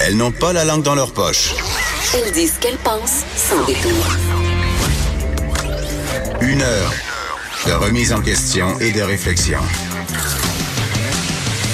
Elles n'ont pas la langue dans leur poche. Elles disent ce qu'elles pensent sans détour. Une heure de remise en question et de réflexion.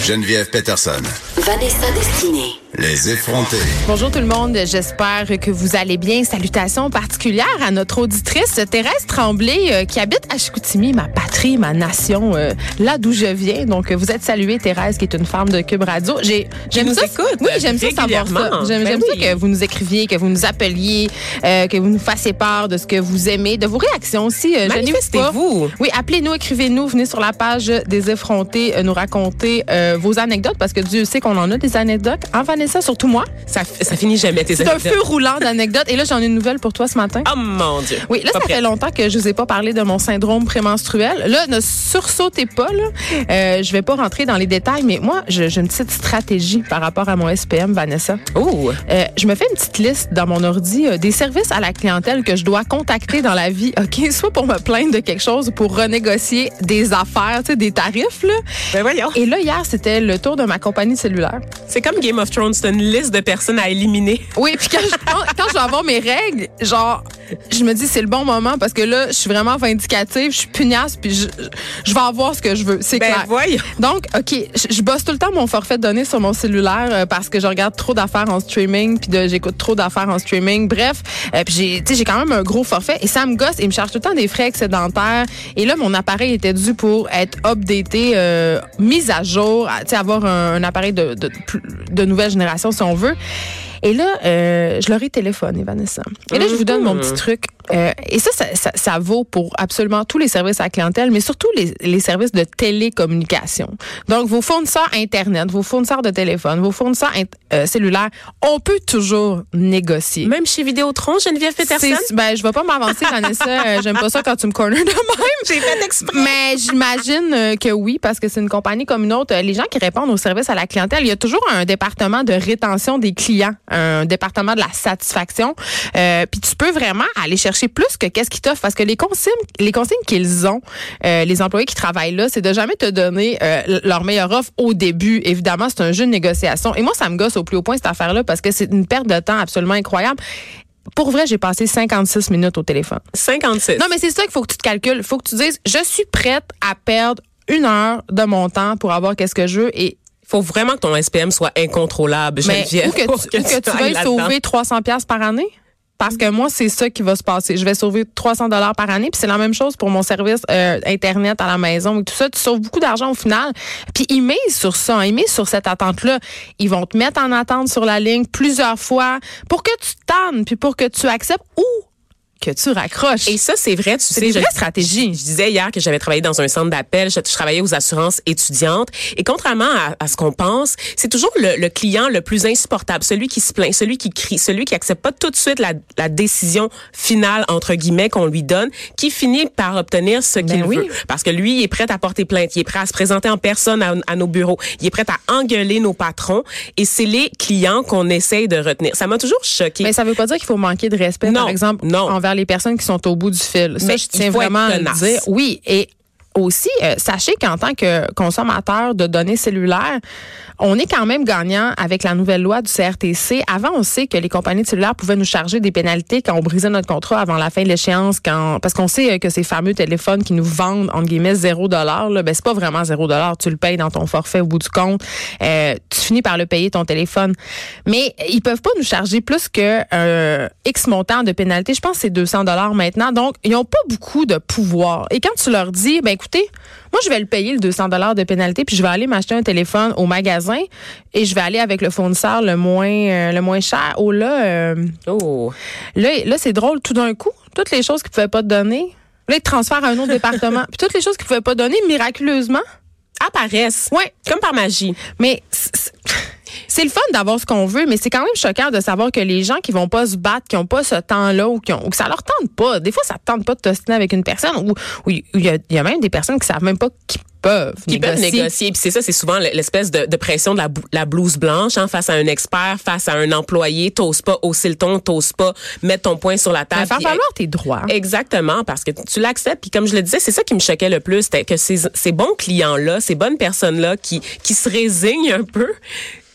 Geneviève Peterson. Vanessa Destinée. Les effrontés. Bonjour tout le monde, j'espère que vous allez bien. Salutations particulières à notre auditrice Thérèse Tremblay euh, qui habite à Chicoutimi, ma patrie, ma nation, euh, là d'où je viens. Donc vous êtes saluée Thérèse qui est une femme de Cube Radio. J'ai j'aime ça. écoute oui, j'aime ça savoir ça. J'aime Ben oui. ça que vous nous écriviez, que vous nous appeliez, euh, que vous nous fassiez part de ce que vous aimez, de vos réactions aussi. Euh. Manifestez-vous. Oui, appelez-nous, écrivez-nous, venez sur la page des effrontés euh, nous raconter euh, vos anecdotes parce que Dieu sait qu'on en a des anecdotes. En Vanessa, surtout moi. Ça, ça finit jamais tes C'est un feu roulant d'anecdotes. Et là, j'en ai une nouvelle pour toi ce matin. Oh mon Dieu. Oui, là, Pas ça prête. fait longtemps que je vous ai pas parlé de mon syndrome prémenstruel. Là, ne sursautez pas, là. Euh, je vais pas rentrer dans les détails, mais moi, j'ai une petite stratégie par rapport à mon SPM, Vanessa. Oh, Euh, je me fais une petite liste dans mon ordi euh, des services à la clientèle que je dois contacter dans la vie, OK? Soit pour me plaindre de quelque chose, ou pour renégocier des affaires, des tarifs, là. ben voyons. Et là, hier, c'était le tour de ma compagnie cellulaire. C'est comme Game of Thrones, c'est une liste de personnes à éliminer. Oui, puis quand je, quand, quand je vais avoir mes règles, genre, je me dis c'est le bon moment parce que là, je suis vraiment vindicative, je suis pugnace, puis je, je vais avoir ce que je veux. C'est Ben clair. voyons. Donc, OK, je, je bosse tout le temps mon forfait de données sur mon cellulaire euh, parce que je regarde trop d'affaires en streaming, puis j'écoute trop d'affaires en streaming. Bref, euh, puis j'ai, quand même un gros forfait et ça me gosse. Il me charge tout le temps des frais excédentaires. Et là, mon appareil était dû pour être updaté, euh, mis à jour, à, tu sais, avoir un, un appareil de, de, plus- de nouvelle génération si on veut. Et là, euh, je leur ai téléphoné, Vanessa. Et là, je vous donne mon petit truc. Euh, et ça ça, ça ça vaut pour absolument tous les services à la clientèle, mais surtout les, les services de télécommunication. Donc, vos fournisseurs Internet, vos fournisseurs de téléphone, vos fournisseurs euh, cellulaires, on peut toujours négocier. Même chez Vidéotron, Geneviève Peterson? Ben, je vais pas m'avancer, Vanessa. Euh, J'aime pas ça quand tu me corner de même. J'ai fait exprès. Mais j'imagine euh, que oui, parce que c'est une compagnie comme une autre. Les gens qui répondent aux services à la clientèle, il y a toujours un département de rétention des clients, un département de la satisfaction. Euh, Puis tu peux vraiment aller chercher plus que qu'est-ce qu'ils t'offrent, parce que les consignes, les consignes qu'ils ont, euh, les employés qui travaillent là, c'est de jamais te donner euh, leur meilleure offre au début. Évidemment, c'est un jeu de négociation. Et moi, ça me gosse au plus haut point cette affaire-là, parce que c'est une perte de temps absolument incroyable. Pour vrai, j'ai passé 56 minutes au téléphone. 56. Non, mais c'est ça qu'il faut que tu te calcules. Il faut que tu dises, je suis prête à perdre une heure de mon temps pour avoir qu'est-ce que je veux et faut vraiment que ton SPM soit incontrôlable, mais Geneviève. ou que pour tu, ou que tu veuilles sauver 300 pièces par année? Parce que moi, c'est ça qui va se passer. Je vais sauver 300 dollars par année, puis c'est la même chose pour mon service euh, internet à la maison et tout ça. Tu sauves beaucoup d'argent au final. Puis ils misent sur ça, hein. ils misent sur cette attente-là. Ils vont te mettre en attente sur la ligne plusieurs fois pour que tu tannes, puis pour que tu acceptes ou que tu raccroches. Et ça, c'est vrai, tu sais. je- vraies stratégies. Je, je disais hier que j'avais travaillé dans un centre d'appel, je, je travaillais aux assurances étudiantes. Et contrairement à, à ce qu'on pense, c'est toujours le, le client le plus insupportable, celui qui se plaint, celui qui crie, celui qui accepte pas tout de suite la, la décision finale, entre guillemets, qu'on lui donne, qui finit par obtenir ce qu'il Ben oui. veut. Parce que lui, il est prêt à porter plainte, il est prêt à se présenter en personne à, à nos bureaux, il est prêt à engueuler nos patrons. Et c'est les clients qu'on essaye de retenir. Ça m'a toujours choqué. Mais ça veut pas dire qu'il faut manquer de respect, Non, par exemple, non. envers les personnes qui sont au bout du fil. Ça, Mais je tiens vraiment à le dire. Oui, et aussi, euh, sachez qu'en tant que consommateur de données cellulaires, on est quand même gagnant avec la nouvelle loi du CRTC. Avant, on sait que les compagnies de cellulaires pouvaient nous charger des pénalités quand on brisait notre contrat avant la fin de l'échéance, parce qu'on sait euh, que ces fameux téléphones qui nous vendent entre guillemets zéro dollar, ben c'est pas vraiment zéro dollar. Tu le payes dans ton forfait au bout du compte. Euh, tu finis par le payer ton téléphone. Mais ils peuvent pas nous charger plus que X montant de pénalité. Je pense que c'est 200 dollars maintenant. Donc, ils ont pas beaucoup de pouvoir. Et quand tu leur dis, ben écoutez, moi je vais le payer le 200 dollars de pénalité, puis je vais aller m'acheter un téléphone au magasin et je vais aller avec le fournisseur le moins euh, le moins cher. Oh là, euh, Oh. là, là c'est drôle. Tout d'un coup, toutes les choses qu'ils pouvaient pas te donner, là ils te transfèrent à un autre département. Puis toutes les choses qu'ils pouvaient pas donner miraculeusement. Apparaissent. Ouais. Comme par magie. Mais c'est- le fun d'avoir ce qu'on veut, mais c'est quand même choquant de savoir que les gens qui vont pas se battre, qui ont pas ce temps-là ou, qui ont- ou que ça leur tente pas. Des fois, ça te tente pas de t'ostiner avec une personne ou il y, a- il y a même des personnes qui savent même pas qu'ils peuvent qui peuvent négocier. négocier. Puis c'est ça, c'est souvent l'espèce de, de pression de la, blouse blanche hein, face à un expert, face à un employé. T'oses pas hausser le ton, t'oses pas mettre ton poing sur la table. faire valoir tes droits. Exactement, parce que tu l'acceptes. Puis comme je le disais, c'est ça qui me choquait le plus, c'était que ces, ces bons clients-là, ces bonnes personnes-là qui, qui se résignent un peu,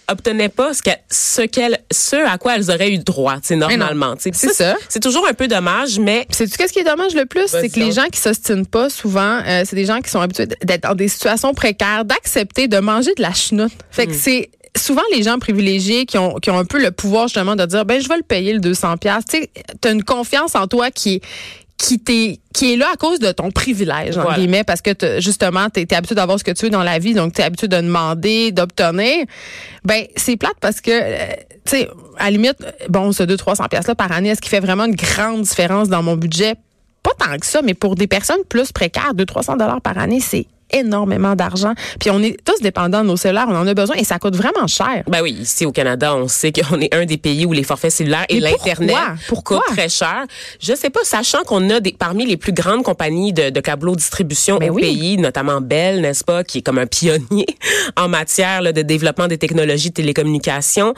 obtenaient pas ce, que, ce, qu'elles, ce à quoi elles auraient eu droit, tu normalement. tu C'est ça. C'est toujours un peu dommage, mais Puis sais-tu qu'est-ce qui est dommage le plus? C'est que les gens qui s'ostinent pas souvent, euh, c'est des gens qui sont habitués d'être dans des situations précaires, d'accepter de manger de la chenoute. Fait que c'est souvent les gens privilégiés qui ont, qui ont un peu le pouvoir justement de dire, ben je vais le payer le 200 pièces. Tu t'as une confiance en toi qui qui t'est qui est là à cause de ton privilège entre Voilà. guillemets parce que justement tu es habitué d'avoir ce que tu veux dans la vie donc tu es habitué de demander d'obtenir ben c'est plate parce que euh, tu sais à la limite bon ce 2 300 pièces là par année est-ce qu'il fait vraiment une grande différence dans mon budget? Pas tant que ça mais pour des personnes plus précaires 2 300 dollars par année c'est énormément d'argent puis on est tous dépendants de nos cellulaires on en a besoin et ça coûte vraiment cher Ben oui, ici au Canada, on sait qu'on est un des pays où les forfaits cellulaires et l'internet pourquoi? Coûtent très cher. Je sais pas, sachant qu'on a des parmi les plus grandes compagnies de, de câbleau distribution Ben au oui. pays, notamment Bell, n'est-ce pas, qui est comme un pionnier en matière là, de développement des technologies de télécommunications.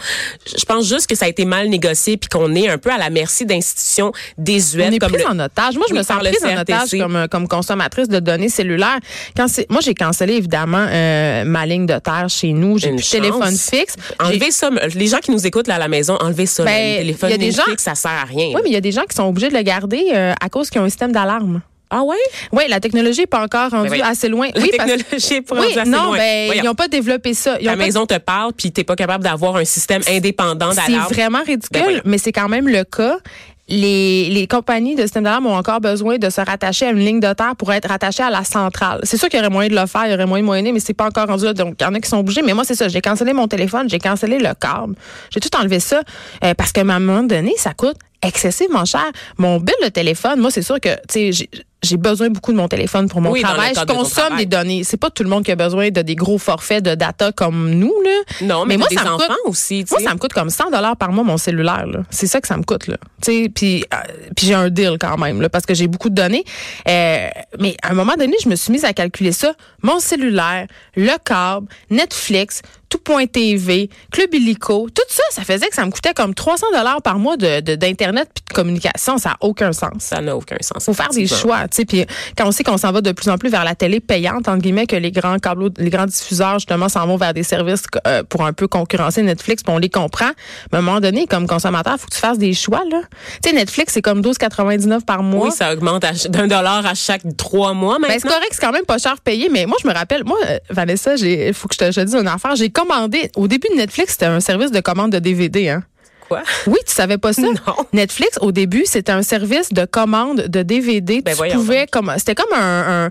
Je pense juste que ça a été mal négocié puis qu'on est un peu à la merci d'institutions désuètes On est comme prise le- en otage. Moi, je Oui, me sens prise en otage comme, euh, comme consommatrice de données cellulaires. Quand c'est, moi, j'ai cancellé évidemment euh, ma ligne de terre chez nous. J'ai plus de téléphone fixe. Enlevez ça, les gens qui nous écoutent là à la maison, enlevez ça. Ben, le téléphone il y a des gens- Netflix, ça sert à rien. Oui, mais il y a des gens qui sont obligés de le garder euh, à cause qu'ils ont un système d'alarme. Ah ouais? Oui, la technologie n'est pas encore rendue Ben oui. assez loin. La oui, technologie est pas oui, rendue assez non, loin. ben, Voyons. ils n'ont pas développé ça. Ils ont Ta pas- maison te parle puis t'es pas capable d'avoir un système indépendant C'est d'alarme. vraiment Ben ridicule, mais c'est quand même le cas. Les, les compagnies de système d'alarme ont encore besoin de se rattacher à une ligne de terre pour être rattachées à la centrale. C'est sûr qu'il y aurait moyen de le faire, il y aurait moyen de moyenner, mais c'est pas encore rendu là. Donc, il y en a qui sont obligés. Mais moi, c'est ça. J'ai cancellé mon téléphone, j'ai cancellé le câble. J'ai tout enlevé ça euh, parce qu'à un moment donné, ça coûte excessivement cher. Mon bill de téléphone, moi, c'est sûr que, tu sais, j'ai- besoin beaucoup de mon téléphone pour mon Oui, travail. Je consomme des données. C'est pas tout le monde qui a besoin de des gros forfaits de data comme nous, là. Non, mais, moi, ça me coûte- aussi. moi, ça me coûte comme 100 dollars par mois mon cellulaire. C'est ça que ça me coûte là. Tu sais, puis euh, puis j'ai un deal quand même là, parce que j'ai beaucoup de données. Euh, mais à un moment donné, je me suis mise à calculer ça. Mon cellulaire, le câble, Netflix, tout.tv, Club Illico, tout ça, ça faisait que ça me coûtait comme 300 dollars par mois de d'internet puis de communication. Ça a aucun sens. Ça n'a aucun sens. Faut faire des choix, tu sais. Puis quand on sait qu'on s'en va de plus en plus vers la télé payante, entre guillemets, que les grands câbles, les grands diffuseurs justement s'en vont vers des services euh, pour un peu concurrencer Netflix, puis on les comprend. Mais à un moment donné, comme consommateur, faut que tu fasses des choix là. Tu sais, Netflix c'est comme 12,99 par mois. Oui, ça augmente d'un dollar à chaque trois mois Ben, c'est maintenant. correct, c'est quand même pas cher payé, mais moi, je me rappelle, moi, euh, Vanessa, il faut que je te, je te dise une affaire. J'ai commandé, au début de Netflix, c'était un service de commande de DVD, hein. Quoi? Oui, tu savais pas ça? Non. Netflix, au début, c'était un service de commande de DVD. Ben tu pouvais, comme, c'était comme un,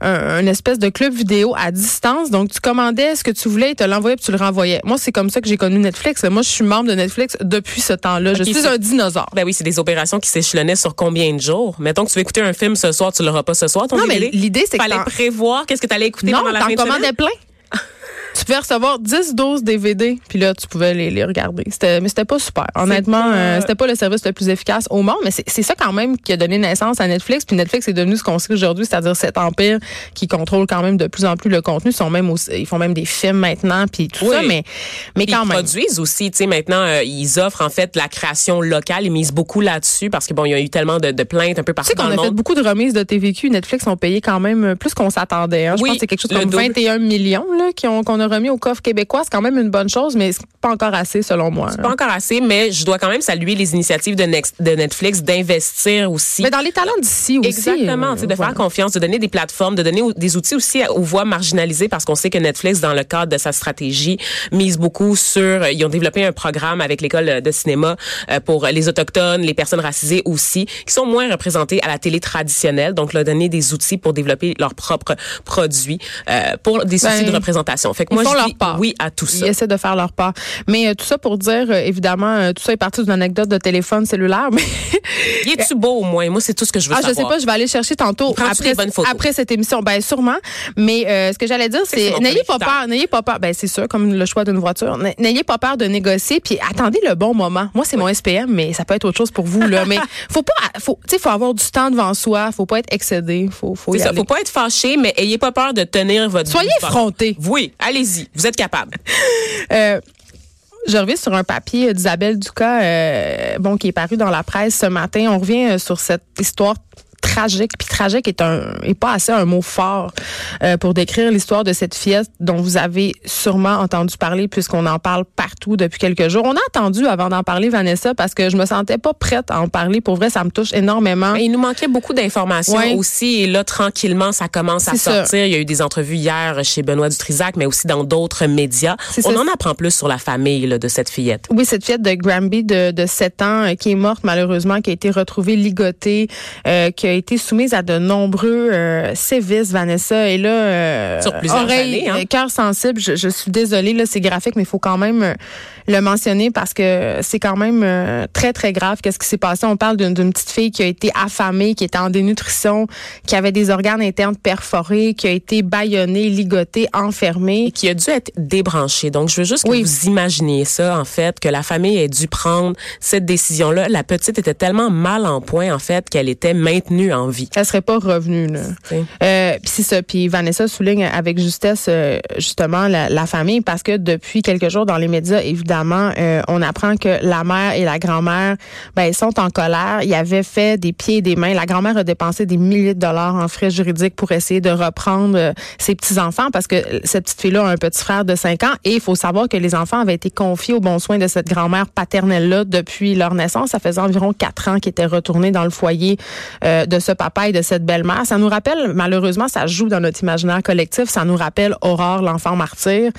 un, un- une espèce de club vidéo à distance. Donc, tu commandais ce que tu voulais, ils te l'envoyaient puis tu le renvoyais. Moi, c'est comme ça que j'ai connu Netflix. Moi, je suis membre de Netflix depuis ce temps-là. je suis un dinosaure. Ben oui, c'est des opérations qui s'échelonnaient sur combien de jours? Mettons que tu veux écouter un film ce soir, tu l'auras pas ce soir, ton Non, mais l'idée, c'est que Fallait prévoir qu'est-ce que tu allais écouter non, pendant la t'en fin de semaine? commandais plein. Tu pouvais recevoir 10 doses DVD, puis là, tu pouvais les, les regarder. C'était, mais c'était pas super. Honnêtement, pas- euh, c'était pas le service le plus efficace au monde, mais c'est, c'est ça quand même qui a donné naissance à Netflix. Puis Netflix est devenu ce qu'on sait aujourd'hui, c'est-à-dire cet empire qui contrôle quand même de plus en plus le contenu. Ils, sont même aussi- ils font même des films maintenant, puis tout Oui. ça, mais, mais Puis quand ils même. produisent aussi, tu sais, maintenant, euh, ils offrent en fait la création locale. Ils misent beaucoup là-dessus parce que bon, il y a eu tellement de, de plaintes un peu Tu partout sais dans qu'on a fait beaucoup de remises de TVQ. Netflix ont payé quand même plus qu'on s'attendait. hein. Je Oui, pense que c'est quelque chose comme double. 21 millions là, qui ont- qu'on a remis au coffre québécois. C'est quand même une bonne chose, mais c'est pas encore assez selon moi. Pas encore assez, mais je dois quand même saluer les initiatives de, Next- de Netflix d'investir aussi. Mais dans les talents d'ici aussi. Exactement, euh, de voilà. faire confiance, de donner des plateformes, de donner des outils aussi aux voix marginalisées parce qu'on sait que Netflix, dans le cadre de sa stratégie, mise beaucoup sur, euh, ils ont développé un programme avec l'école de cinéma euh, pour les autochtones, les personnes racisées aussi, qui sont moins représentées à la télé traditionnelle, donc leur donner des outils pour développer leurs propres produits, euh, pour des Ben, outils de représentation. Fait que ils moi, font je leur dis part. oui à tout ça. Ils essaient de faire leur part. Mais euh, tout ça pour dire, euh, évidemment, euh, tout ça est parti d'une anecdote de téléphone cellulaire. Mais Y es-tu beau au moins? Moi, c'est tout ce que je veux ah, je sais pas, je vais aller chercher tantôt après, après cette émission? Ben sûrement. Mais ce que j'allais dire, C'est n'ayez pas peur, n'ayez pas peur. Ben c'est sûr, comme le choix d'une voiture. N'ayez pas peur de négocier, puis attendez le bon moment. Moi, c'est mon SPM, mais ça peut être autre chose pour vous là. mais faut pas, faut, tu sais, faut avoir du temps devant soi. Faut pas être excédé. Faut, faut y ça, aller. faut pas être fâché, mais ayez pas peur de tenir votre Soyez effrontés. Oui, allez-y, vous êtes capable. Euh, je reviens sur un papier d'Isabelle Ducas, euh, bon, qui est paru dans la presse ce matin. On revient euh, sur cette histoire tragique. Puis tragique est un est pas assez un mot fort euh, pour décrire l'histoire de cette fillette dont vous avez sûrement entendu parler puisqu'on en parle partout depuis quelques jours. On a attendu avant d'en parler, Vanessa, parce que je me sentais pas prête à en parler. Pour vrai, ça me touche énormément. Mais il nous manquait beaucoup d'informations aussi. Et là, tranquillement, ça commence à sortir. Il y a eu des entrevues hier chez Benoît Dutrisac, mais aussi dans d'autres médias. On en apprend plus sur la famille de cette fillette. Oui, cette fillette de Granby de, de 7 ans euh, qui est morte malheureusement, qui a été retrouvée ligotée, euh, qui a été soumise à de nombreux euh, sévices, Vanessa. Et là, euh, sur plusieurs oreille, années, hein? cœur sensible, je, je, suis désolée, là, c'est graphique, mais il faut quand même euh, le mentionner parce que c'est quand même euh, très, très grave. Qu'est-ce qui s'est passé? On parle d'une petite fille qui a été affamée, qui était en dénutrition, qui avait des organes internes perforés, qui a été bâillonnée, ligotée, enfermée. Et qui a dû être débranchée. Donc, je veux juste que Oui. vous imaginiez ça, en fait, que la famille ait dû prendre cette décision-là. La petite était tellement mal en point, en fait, qu'elle était maintenue en vie. Elle serait pas revenue. Là. Euh, puis c'est ça. Puis Vanessa souligne avec justesse euh, justement la, la famille parce que depuis quelques jours dans les médias, évidemment, euh, on apprend que la mère et la grand-mère, ben, ils sont en colère. Ils avaient fait des pieds et des mains. La grand-mère a dépensé des milliers de dollars en frais juridiques pour essayer de reprendre euh, ses petits enfants parce que cette petite fille-là a un petit frère de 5 ans et il faut savoir que les enfants avaient été confiés aux bons soins de cette grand-mère paternelle-là depuis leur naissance. Ça faisait environ quatre ans qu'ils étaient retournés dans le foyer euh, de ce papa et de cette belle-mère. Ça nous rappelle, malheureusement, ça joue dans notre imaginaire collectif, ça nous rappelle Aurore, l'enfant martyr.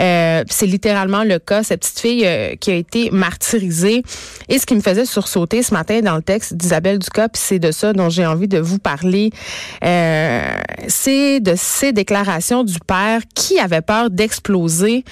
Euh, c'est littéralement le cas, cette petite fille euh, qui a été martyrisée. Et ce qui me faisait sursauter ce matin dans le texte d'Isabelle puis c'est de ça dont j'ai envie de vous parler, euh, c'est de ces déclarations du père qui avait peur d'exploser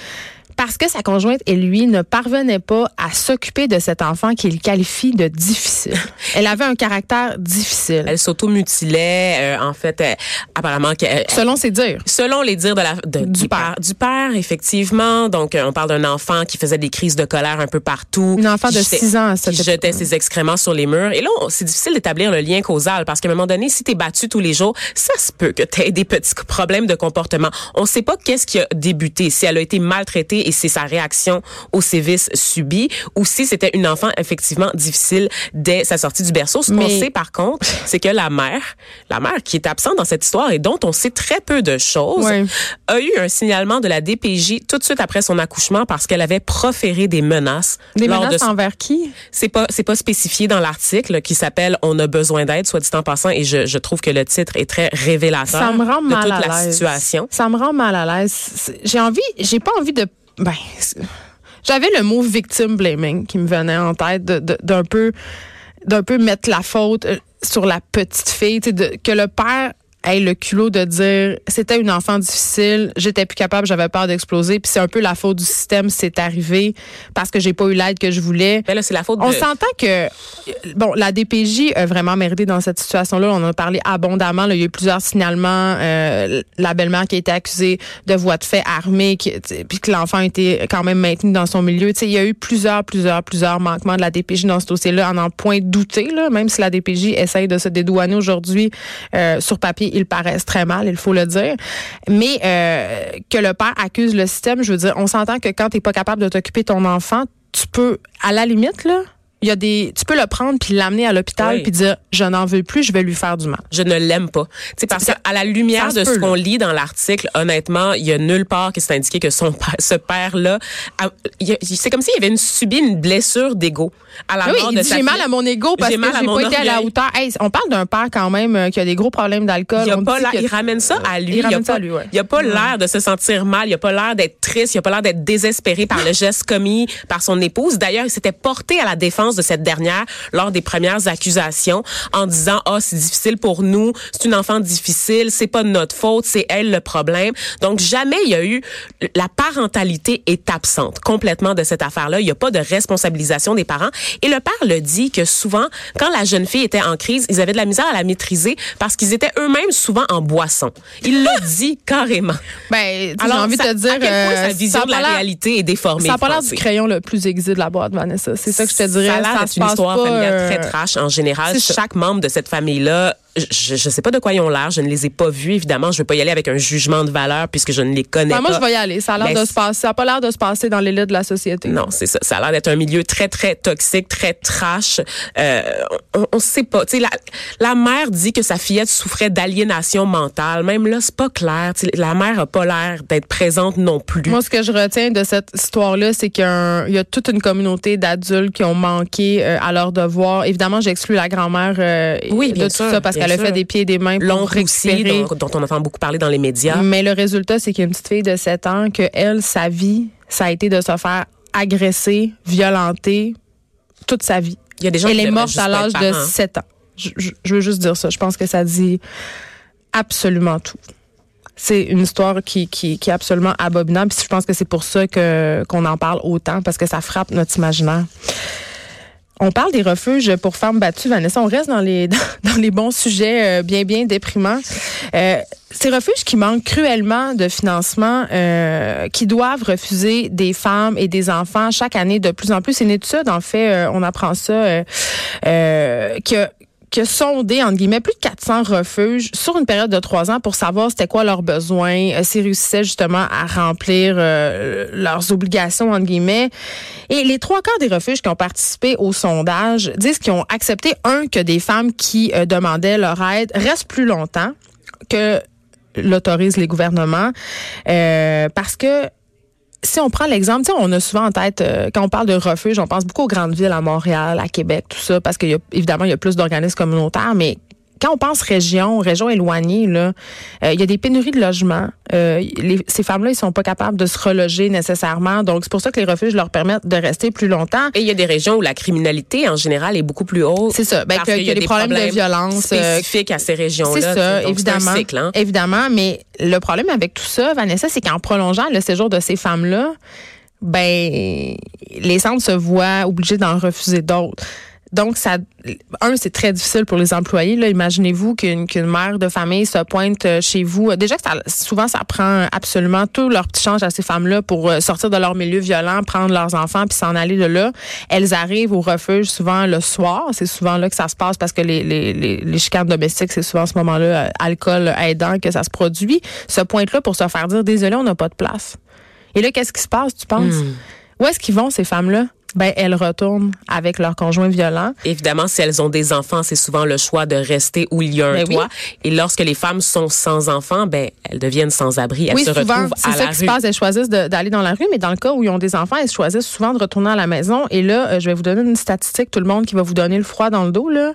parce que sa conjointe et lui ne parvenaient pas à s'occuper de cet enfant qu'il qualifie de difficile. Elle avait un caractère difficile, Elle s'auto-mutilait, euh, en fait, euh, apparemment, qu'elle- selon ses dires. Selon les dires de la, de- Du père. Du père, effectivement. Donc, euh, on parle d'un enfant qui faisait des crises de colère un peu partout. Une enfant de jetait- 6 ans Qui jetait ses excréments sur les murs. Et là, c'est difficile d'établir le lien causal parce qu'à un moment donné, si t'es battu tous les jours, ça se peut que t'aies des petits problèmes de comportement. On sait pas qu'est-ce qui a débuté. Si elle a été maltraitée et c'est sa réaction aux sévices subis ou si c'était une enfant effectivement difficile dès sa sortie du berceau. Ce qu'on Mais- sait par contre, c'est que la mère, la mère qui est absente dans cette histoire et dont on sait très peu de choses, Ouais. a eu un signalement de la DPJ tout de suite après son accouchement parce qu'elle avait proféré des menaces. Des lors menaces de envers qui? c'est pas c'est pas spécifié dans l'article qui s'appelle On a besoin d'aide, soit dit en passant, et je, je trouve que le titre est très révélateur Ça me rend de mal toute à la situation. Ça me rend mal à l'aise. J'ai envie, j'ai pas envie de. Ben, j'avais le mot victim blaming qui me venait en tête d'un peu, d'un peu mettre la faute euh, sur la petite fille, de- que le père ait le culot de dire c'était une enfant difficile, j'étais plus capable, j'avais peur d'exploser, puis c'est un peu la faute du système, c'est arrivé parce que j'ai pas eu l'aide que je voulais. Mais là, c'est la faute On de... s'entend que bon, la DPJ a vraiment mérité dans cette situation-là. On en a parlé abondamment. là. Il y a eu plusieurs signalements. Euh, la belle-mère qui a été accusée de voie de fait armée, qui- puis que l'enfant a été quand même maintenu dans son milieu. Tu sais, il y a eu plusieurs, plusieurs, plusieurs manquements de la DPJ dans ce dossier-là, en en point douter. Là, même si la DPJ essaye de se dédouaner aujourd'hui, euh, sur papier, ils paraissent très mal, il faut le dire. Mais euh, que le père accuse le système, je veux dire, on s'entend que quand t'es pas capable de t'occuper de ton enfant, tu peux, à la limite, là, il y a des, tu peux le prendre puis l'amener à l'hôpital Oui. puis dire, je n'en veux plus, je vais lui faire du mal. je ne l'aime pas. Tu sais, parce qu'à la lumière de ce qu'on là. lit dans l'article, honnêtement, il y a nulle part qui s'est indiqué que son père, ce a- y a- c'est comme s'il avait une, subi une blessure d'ego à la oui, mort il de dit j'ai mal à mon ego parce que à j'ai pas été à la orgueil. hauteur. Hey, on parle d'un père quand même euh, qui a des gros problèmes d'alcool. Il, a il ramène ça à lui. Il Il, a ramène ça pas, à lui, ouais. il a pas l'air de se sentir mal. Il a pas l'air d'être triste. Il a pas l'air d'être désespéré par le geste commis par son épouse. D'ailleurs, il s'était porté à la défense de cette dernière lors des premières accusations en disant, ah, c'est difficile pour nous. C'est une enfant difficile. C'est pas de notre faute. C'est elle le problème. Donc, jamais il y a eu, la parentalité est absente complètement de cette affaire-là. Il y a pas de responsabilisation des parents. Et le père le dit que souvent, quand la jeune fille était en crise, ils avaient de la misère à la maîtriser parce qu'ils étaient eux-mêmes souvent en boisson. Il le dit carrément. Ben, j'ai envie de te dire. à quel point euh, sa vision a de la réalité est déformée. Ça n'a pas l'air du crayon le plus aiguisé de la boîte, Vanessa. C'est ça que je te dirais. Se une histoire familiale très trash en général. c'est. Chaque membre de cette famille-là je, je sais pas de quoi ils ont l'air. Je ne les ai pas vus, évidemment. Je veux pas y aller avec un jugement de valeur puisque je ne les connais Ben, pas. moi, je vais y aller. Ça a l'air Mais de se passer. Ça a pas l'air de se passer dans l'élite de la société. Non, c'est ça. Ça a l'air d'être un milieu très, très toxique, très trash. Euh, on, on sait pas. Tu sais, la, la mère dit que sa fillette souffrait d'aliénation mentale. Même là, c'est pas clair. Tu sais, la mère a pas l'air d'être présente non plus. Moi, ce que je retiens de cette histoire-là, c'est qu'il y, a y toute une communauté d'adultes qui ont manqué euh, à leur devoir. Évidemment, j'exclus la grand-mère euh, Oui, de bien tout sûr, ça parce bien qu'elle a fait des pieds et des mains pour L'oncle aussi, récupérer. dont, dont on entend beaucoup parler dans les médias. Mais le résultat, c'est qu'il y a une petite fille de 7 ans que elle, sa vie, ça a été de se faire agresser, violenter toute sa vie. Il y a des gens Elle qui est morte à l'âge de parents. 7 ans. Je, je- je veux juste dire ça. Je pense que ça dit absolument tout. C'est une histoire qui, qui, qui est absolument abominable. Puis je pense que c'est pour ça que qu'on en parle autant, parce que ça frappe notre imaginaire. On parle des refuges pour femmes battues, Vanessa. On reste dans les dans les bons sujets euh, bien bien déprimants. Euh, ces refuges qui manquent cruellement de financement, euh, qui doivent refuser des femmes et des enfants chaque année de plus en plus. C'est une étude, en fait, on apprend ça, euh, que sondé, entre guillemets, plus de 400 refuges sur une période de trois ans pour savoir c'était quoi leurs besoins, euh, s'ils réussissaient justement à remplir euh, leurs obligations, entre guillemets. Et les trois quarts des refuges qui ont participé au sondage disent qu'ils ont accepté, un, que des femmes qui euh, demandaient leur aide restent plus longtemps que l'autorisent les gouvernements, parce que si on prend l'exemple, on a souvent en tête, euh, quand on parle de refuge, on pense beaucoup aux grandes villes, à Montréal, à Québec, tout ça, parce qu'il il y a plus d'organismes communautaires, mais quand on pense région, région éloignée, là, euh, il y a des pénuries de logements. Euh, les- ces femmes-là, ils sont pas capables de se reloger nécessairement. Donc, c'est pour ça que les refuges leur permettent de rester plus longtemps. Et il y a des régions où la criminalité, en général, est beaucoup plus haute. C'est ça. Ben, parce que- qu'il y a des problèmes de violence, euh, spécifiques à ces régions-là. C'est ça. Donc, évidemment. C'est un cycle, hein. Évidemment, mais le problème avec tout ça, Vanessa, c'est qu'en prolongeant le séjour de ces femmes-là, ben les centres se voient obligés d'en refuser d'autres. Donc, ça, un, c'est très difficile pour les employés. Là, imaginez-vous qu'une qu'une mère de famille se pointe euh, chez vous. Déjà que ça, souvent, ça prend absolument tout leur petit change à ces femmes-là pour euh, sortir de leur milieu violent, prendre leurs enfants puis s'en aller de là. Elles arrivent au refuge souvent le soir. C'est souvent là que ça se passe parce que les, les, les, les chicanes domestiques, c'est souvent à ce moment-là, euh, alcool aidant que ça se produit. Se pointe là pour se faire dire, désolé, on n'a pas de place. Et là, qu'est-ce qui se passe, tu penses? Où est-ce qu'ils vont, ces femmes-là? Ben, elles retournent avec leur conjoint violent. Évidemment, si elles ont des enfants, c'est souvent le choix de rester où il y a un Ben oui. toit. Et lorsque les femmes sont sans enfants, ben elles deviennent sans abri. Elles oui, se souvent, retrouvent c'est à ça la qui se rue. passe. Elles choisissent d'aller dans la rue, mais dans le cas où ils ont des enfants, elles choisissent souvent de retourner à la maison. Et là, euh, je vais vous donner une statistique, tout le monde qui va vous donner le froid dans le dos. Là,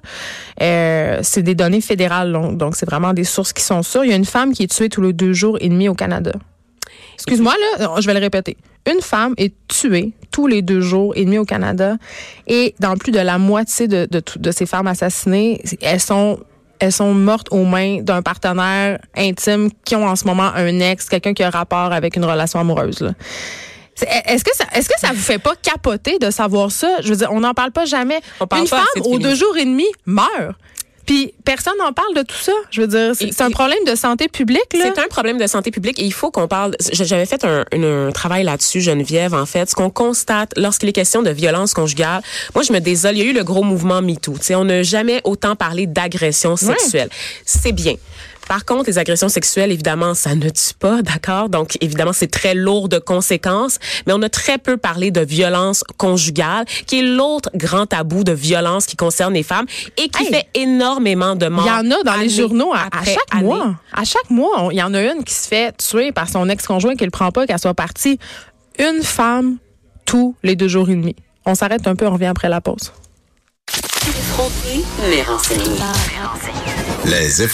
Euh, c'est des données fédérales, donc donc c'est vraiment des sources qui sont sûres. Il y a une femme qui est tuée tous les deux jours et demi au Canada. Excuse-moi, là, je vais le répéter. Une femme est tous les deux jours et demi au Canada. Et dans plus de la moitié de, de, ces femmes assassinées, elles sont elles sont mortes aux mains d'un partenaire intime qui ont en ce moment un ex, quelqu'un qui a rapport avec une relation amoureuse. là. Est-ce que ça, est-ce que ça vous fait pas capoter de savoir ça? Je veux dire, on n'en parle pas jamais. On parle une pas femme aux deux jours et demi meurt. Puis personne n'en parle de tout ça. Je veux dire, c'est un problème de santé publique là. C'est un problème de santé publique et il faut qu'on parle. J'avais fait un, une- un travail là-dessus, Geneviève, en fait. Ce qu'on constate lorsqu'il est question de violence conjugale, moi, je me désole. Il y a eu le gros mouvement MeToo. Tu sais, on n'a jamais autant parlé d'agression sexuelle. C'est bien. Par contre, les agressions sexuelles, évidemment, ça ne tue pas, d'accord? Donc, évidemment, c'est très lourd de conséquences, mais on a très peu parlé de violence conjugale, qui est l'autre grand tabou de violence qui concerne les femmes et qui Hey! fait énormément de morts. Il y en a dans les journaux à, chaque année. mois. À chaque mois, il y en a une qui se fait tuer par son ex-conjoint qui ne le prend pas, qu'elle soit partie. Une femme tous les deux jours et demi. On s'arrête un peu, on revient après la pause. Les